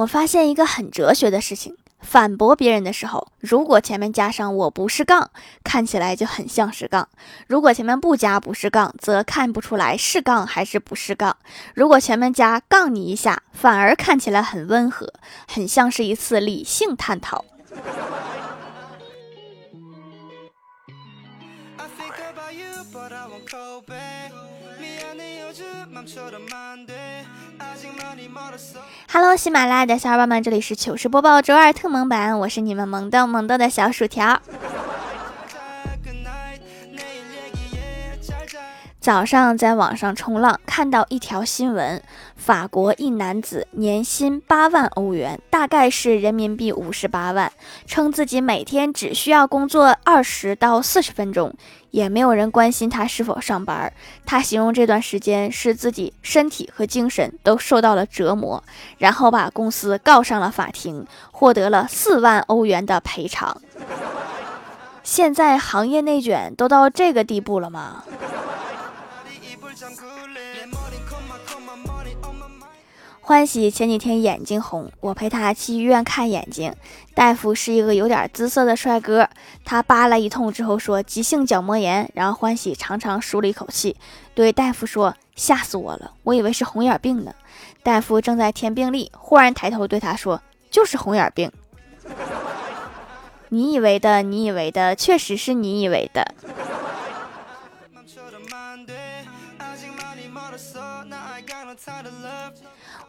我发现一个很哲学的事情：反驳别人的时候，如果前面加上“我不是杠”，看起来就很像是杠；如果前面不加“不是杠”，则看不出来是杠还是不是杠；如果前面加“杠你一下”，反而看起来很温和，很像是一次理性探讨。Hello，喜马拉雅的小伙伴们，这里是糗事播报周二特蒙版，我是你们萌豆萌豆的小薯条。早上在网上冲浪，看到一条新闻：法国一男子年薪八万欧元，大概是人民币五十八万，称自己每天只需要工作二十到四十分钟，也没有人关心他是否上班。他形容这段时间是自己身体和精神都受到了折磨，然后把公司告上了法庭，获得了四万欧元的赔偿。现在行业内卷都到这个地步了吗？欢喜前几天眼睛红，我陪他去医院看眼睛。大夫是一个有点姿色的帅哥，他扒拉一通之后说急性角膜炎。然后欢喜长长舒了一口气，对大夫说：“吓死我了，我以为是红眼病呢。”大夫正在填病历，忽然抬头对他说：“就是红眼病。”你以为的，你以为的，确实是你以为的。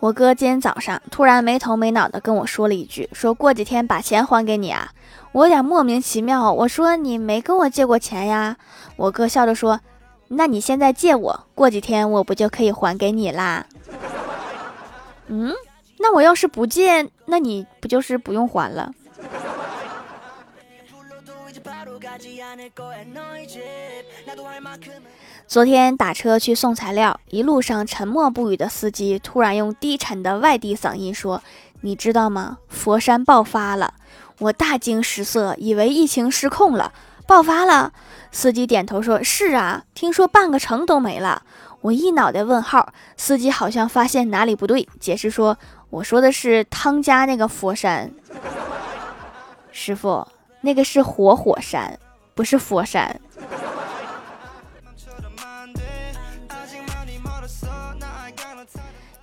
我哥今天早上突然没头没脑的跟我说了一句：“说过几天把钱还给你啊。”我有点莫名其妙，我说：“你没跟我借过钱呀？”我哥笑着说：“那你现在借我，过几天我不就可以还给你啦？”嗯，那我要是不借，那你不就是不用还了？昨天打车去送材料，一路上沉默不语的司机突然用低沉的外地嗓音说：“你知道吗？佛山爆发了！”我大惊失色，以为疫情失控了，爆发了。司机点头说：“是啊，听说半个城都没了。”我一脑袋问号，司机好像发现哪里不对，解释说：“我说的是汤家那个佛山，师傅，那个是活火山，不是佛山。”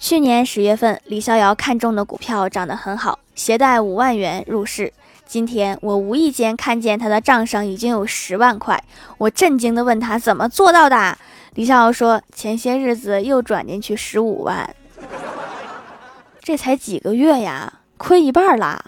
去年十月份，李逍遥看中的股票涨得很好，携带五万元入市。今天我无意间看见他的账上已经有十万块，我震惊地问他怎么做到的。李逍遥说：“前些日子又转进去十五万，这才几个月呀，亏一半啦。”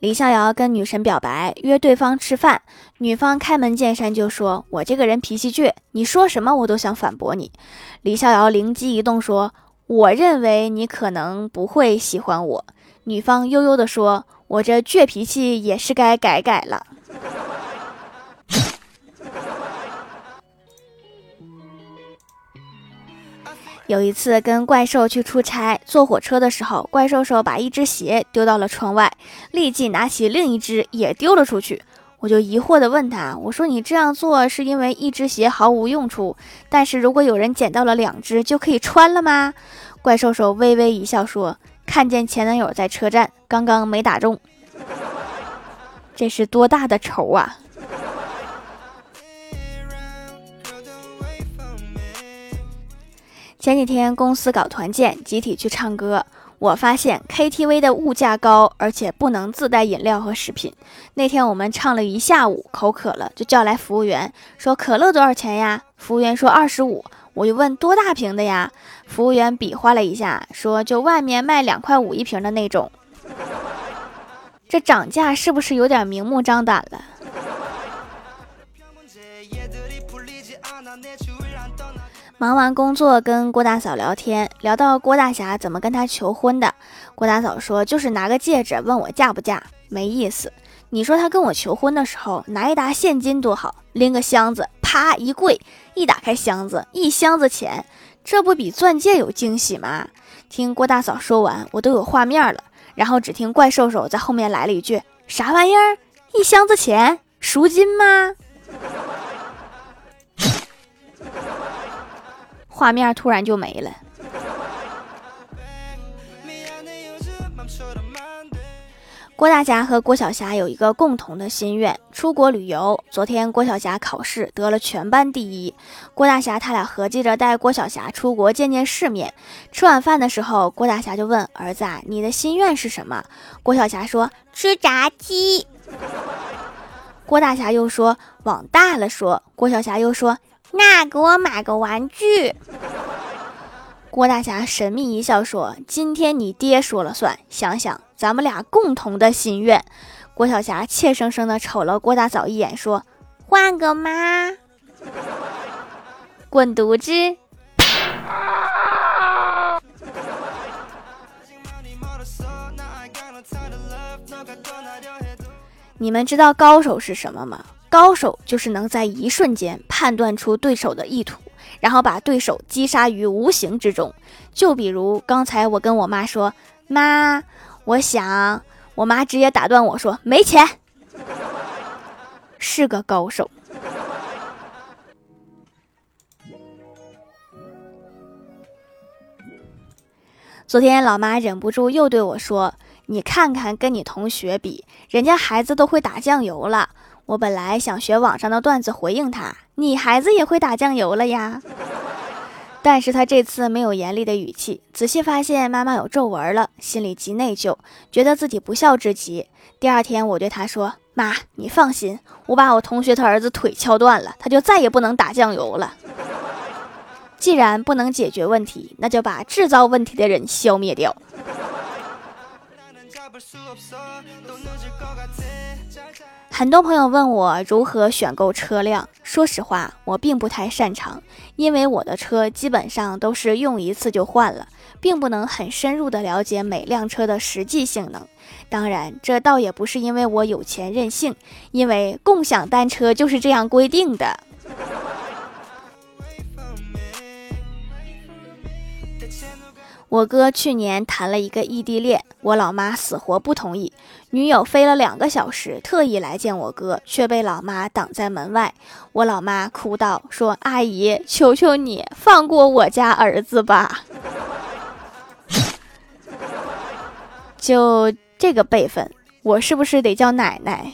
李逍遥跟女神表白，约对方吃饭。女方开门见山就说：“我这个人脾气倔，你说什么我都想反驳你。”李逍遥灵机一动说：“我认为你可能不会喜欢我。”女方悠悠地说：“我这倔脾气也是该改改了。”有一次跟怪兽去出差，坐火车的时候，怪兽兽把一只鞋丢到了窗外，立即拿起另一只也丢了出去。我就疑惑地问他：“我说你这样做是因为一只鞋毫无用处，但是如果有人捡到了两只，就可以穿了吗？”怪兽兽微微一笑说：“看见前男友在车站，刚刚没打中，这是多大的仇啊！”前几天公司搞团建，集体去唱歌。我发现 KTV 的物价高，而且不能自带饮料和食品。那天我们唱了一下午，口渴了，就叫来服务员，说可乐多少钱呀？服务员说二十五。我就问多大瓶的呀？服务员比划了一下，说就外面卖两块五一瓶的那种。这涨价是不是有点明目张胆了？忙完工作，跟郭大嫂聊天，聊到郭大侠怎么跟她求婚的。郭大嫂说：“就是拿个戒指问我嫁不嫁，没意思。你说他跟我求婚的时候拿一沓现金多好，拎个箱子，啪一跪，一打开箱子，一箱子钱，这不比钻戒有惊喜吗？”听郭大嫂说完，我都有画面了。然后只听怪兽兽在后面来了一句：“啥玩意儿？一箱子钱，赎金吗？”画面突然就没了。郭大侠和郭晓霞有一个共同的心愿，出国旅游。昨天郭晓霞考试得了全班第一，郭大侠他俩合计着带郭晓霞出国见见世面。吃晚饭的时候，郭大侠就问儿子：“啊，你的心愿是什么？”郭晓霞说：“吃炸鸡。”郭大侠又说：“往大了说。”郭晓霞又说：“那给我买个玩具。”郭大侠神秘一笑说：“今天你爹说了算，想想。”咱们俩共同的心愿，郭晓霞怯生生的瞅了郭大嫂一眼，说：“换个妈，滚犊子！”你们知道高手是什么吗？高手就是能在一瞬间判断出对手的意图，然后把对手击杀于无形之中。就比如刚才我跟我妈说：“妈。”我想，我妈直接打断我说：“没钱。”是个高手。昨天老妈忍不住又对我说：“你看看，跟你同学比，人家孩子都会打酱油了。”我本来想学网上的段子回应他：“你孩子也会打酱油了呀。”但是他这次没有严厉的语气，仔细发现妈妈有皱纹了，心里极内疚，觉得自己不孝之极。第二天，我对他说：“妈，你放心，我把我同学他儿子腿敲断了，他就再也不能打酱油了。既然不能解决问题，那就把制造问题的人消灭掉。”很多朋友问我如何选购车辆，说实话，我并不太擅长，因为我的车基本上都是用一次就换了，并不能很深入的了解每辆车的实际性能。当然，这倒也不是因为我有钱任性，因为共享单车就是这样规定的。我哥去年谈了一个异地恋，我老妈死活不同意。女友飞了两个小时，特意来见我哥，却被老妈挡在门外。我老妈哭道：“说阿姨，求求你放过我家儿子吧！就这个辈分，我是不是得叫奶奶？”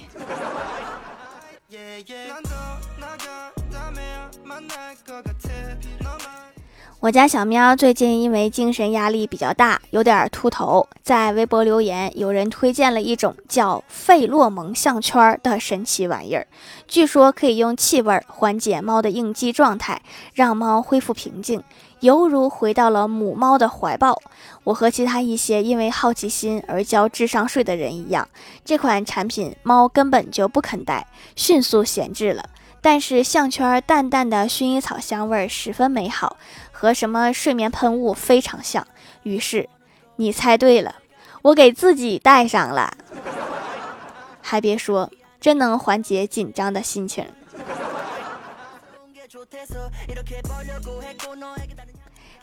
我家小喵最近因为精神压力比较大，有点秃头，在微博留言，有人推荐了一种叫费洛蒙项圈的神奇玩意儿，据说可以用气味缓解猫的应激状态，让猫恢复平静，犹如回到了母猫的怀抱。我和其他一些因为好奇心而交智商税的人一样，这款产品猫根本就不肯戴，迅速闲置了。但是项圈淡淡的薰衣草香味十分美好。和什么睡眠喷雾非常像，于是你猜对了，我给自己戴上了，还别说，真能缓解紧张的心情。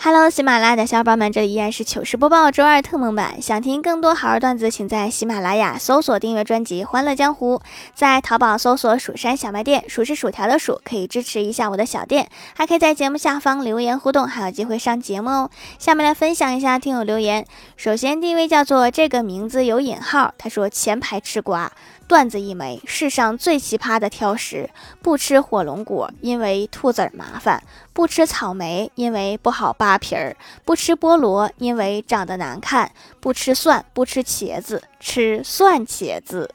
Hello，喜马拉雅的小伙伴们，这里依然是糗事播报周二特蒙版。想听更多好玩段子，请在喜马拉雅搜索订阅专辑《欢乐江湖》，在淘宝搜索“蜀山小卖店”，数是薯条的数，可以支持一下我的小店，还可以在节目下方留言互动，还有机会上节目哦。下面来分享一下听友留言。首先第一位叫做这个名字有引号，他说前排吃瓜。段子一枚，世上最奇葩的挑食：不吃火龙果，因为兔子儿麻烦；不吃草莓，因为不好扒皮儿；不吃菠萝，因为长得难看；不吃蒜，不吃茄子，吃蒜茄子。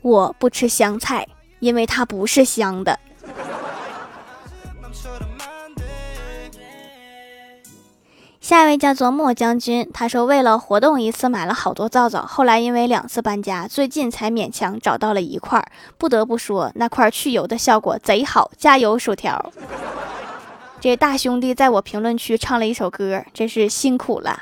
我不吃香菜，因为它不是香的。下一位叫做莫将军，他说为了活动一次买了好多皂皂，后来因为两次搬家，最近才勉强找到了一块儿。不得不说，那块去油的效果贼好，加油薯条！这大兄弟在我评论区唱了一首歌，真是辛苦了。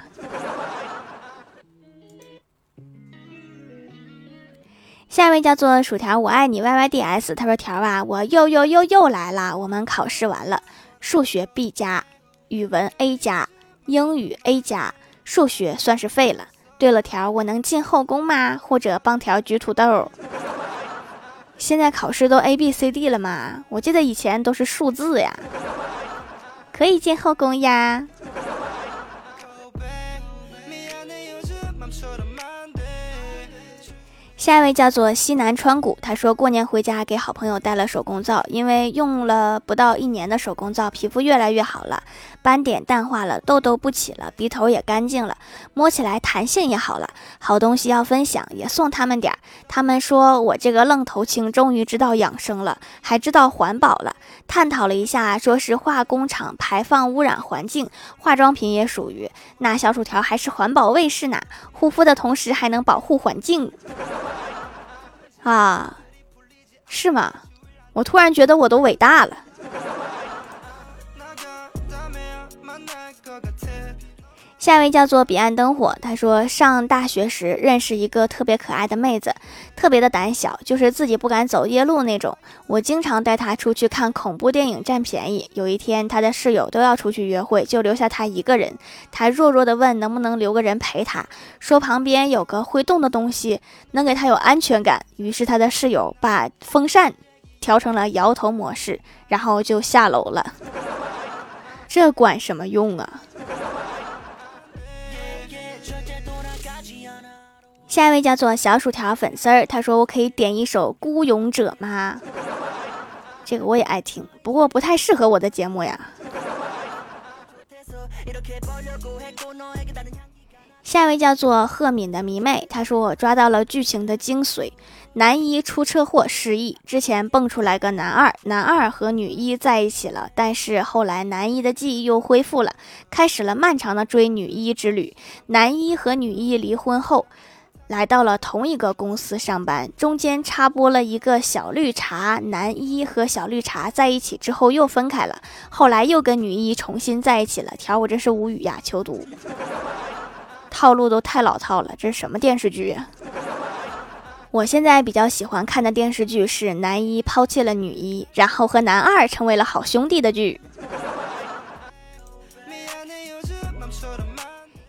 下一位叫做薯条，我爱你 Y Y D S，他说条啊，我又又又又来了。我们考试完了，数学 B 加，语文 A 加。英语 A 加，数学算是废了。对了，条，我能进后宫吗？或者帮条举土豆？现在考试都 A B C D 了吗？我记得以前都是数字呀。可以进后宫呀。下一位叫做西南川谷，他说过年回家给好朋友带了手工皂，因为用了不到一年的手工皂，皮肤越来越好了，斑点淡化了，痘痘不起了，鼻头也干净了，摸起来弹性也好了。好东西要分享，也送他们点儿。他们说我这个愣头青终于知道养生了，还知道环保了。探讨了一下，说是化工厂排放污染环境，化妆品也属于。那小薯条还是环保卫士呢，护肤的同时还能保护环境。啊，是吗？我突然觉得我都伟大了。下一位叫做彼岸灯火，他说上大学时认识一个特别可爱的妹子，特别的胆小，就是自己不敢走夜路那种。我经常带她出去看恐怖电影占便宜。有一天，她的室友都要出去约会，就留下她一个人。她弱弱的问能不能留个人陪她，说旁边有个会动的东西能给她有安全感。于是她的室友把风扇调成了摇头模式，然后就下楼了。这管什么用啊？下一位叫做小薯条粉丝儿，他说：“我可以点一首《孤勇者》吗？”这个我也爱听，不过不太适合我的节目呀。下一位叫做赫敏的迷妹，他说：“我抓到了剧情的精髓，男一出车祸失忆，之前蹦出来个男二，男二和女一在一起了，但是后来男一的记忆又恢复了，开始了漫长的追女一之旅。男一和女一离婚后。”来到了同一个公司上班，中间插播了一个小绿茶。男一和小绿茶在一起之后又分开了，后来又跟女一重新在一起了。条我真是无语呀，求读。套路都太老套了，这是什么电视剧呀？我现在比较喜欢看的电视剧是男一抛弃了女一，然后和男二成为了好兄弟的剧。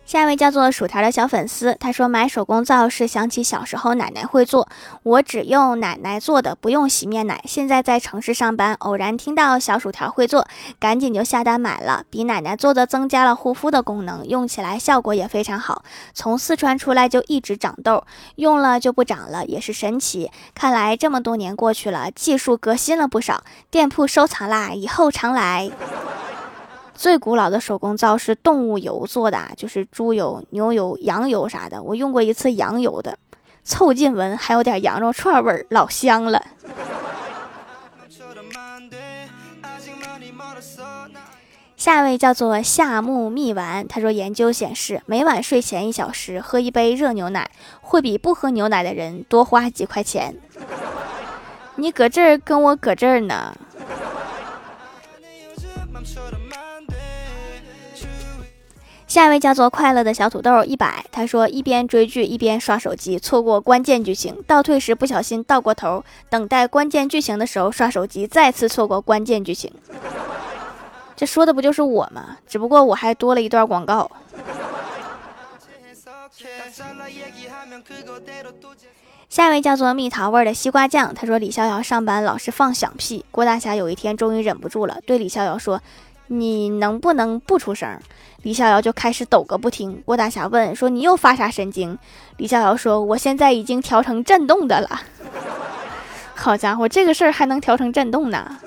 下一位叫做薯条的小粉丝，他说买手工皂是想起小时候奶奶会做，我只用奶奶做的，不用洗面奶。现在在城市上班，偶然听到小薯条会做，赶紧就下单买了。比奶奶做的增加了护肤的功能，用起来效果也非常好。从四川出来就一直长痘，用了就不长了，也是神奇。看来这么多年过去了，技术革新了不少。店铺收藏啦，以后常来。最古老的手工皂是动物油做的，就是猪油、牛油、羊油啥的。我用过一次羊油的，凑近闻还有点羊肉串味儿，老香了。下一位叫做夏木蜜丸，他说研究显示，每晚睡前一小时喝一杯热牛奶，会比不喝牛奶的人多花几块钱。你搁这儿跟我搁这儿呢。下一位叫做快乐的小土豆一百，他说一边追剧一边刷手机，错过关键剧情，倒退时不小心倒过头，等待关键剧情的时候刷手机，再次错过关键剧情。这说的不就是我吗？只不过我还多了一段广告。下一位叫做蜜桃味的西瓜酱，他说李逍遥上班老是放响屁，郭大侠有一天终于忍不住了，对李逍遥说。你能不能不出声？李逍遥就开始抖个不停。郭大侠问说：“你又发啥神经？”李逍遥说：“我现在已经调成震动的了。”好家伙，这个事儿还能调成震动呢！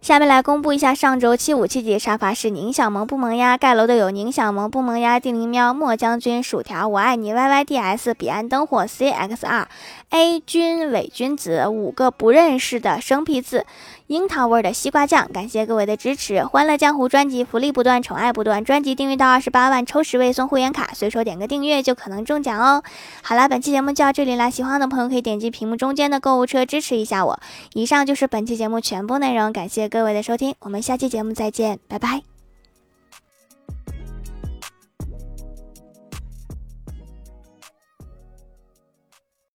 下面来公布一下上周七五七级沙发是宁小萌不萌呀？盖楼的有宁小萌不萌呀、地灵喵、莫将军、薯条、我爱你、Y Y D S、彼岸灯火、C X R、A 君、伪君子五个不认识的生僻字。樱桃味的西瓜酱，感谢各位的支持！欢乐江湖专辑福利不断，宠爱不断，专辑订阅到二十八万抽十位送会员卡，随手点个订阅就可能中奖哦！好了，本期节目就到这里啦，喜欢的朋友可以点击屏幕中间的购物车支持一下我。以上就是本期节目全部内容，感谢各位的收听，我们下期节目再见，拜拜。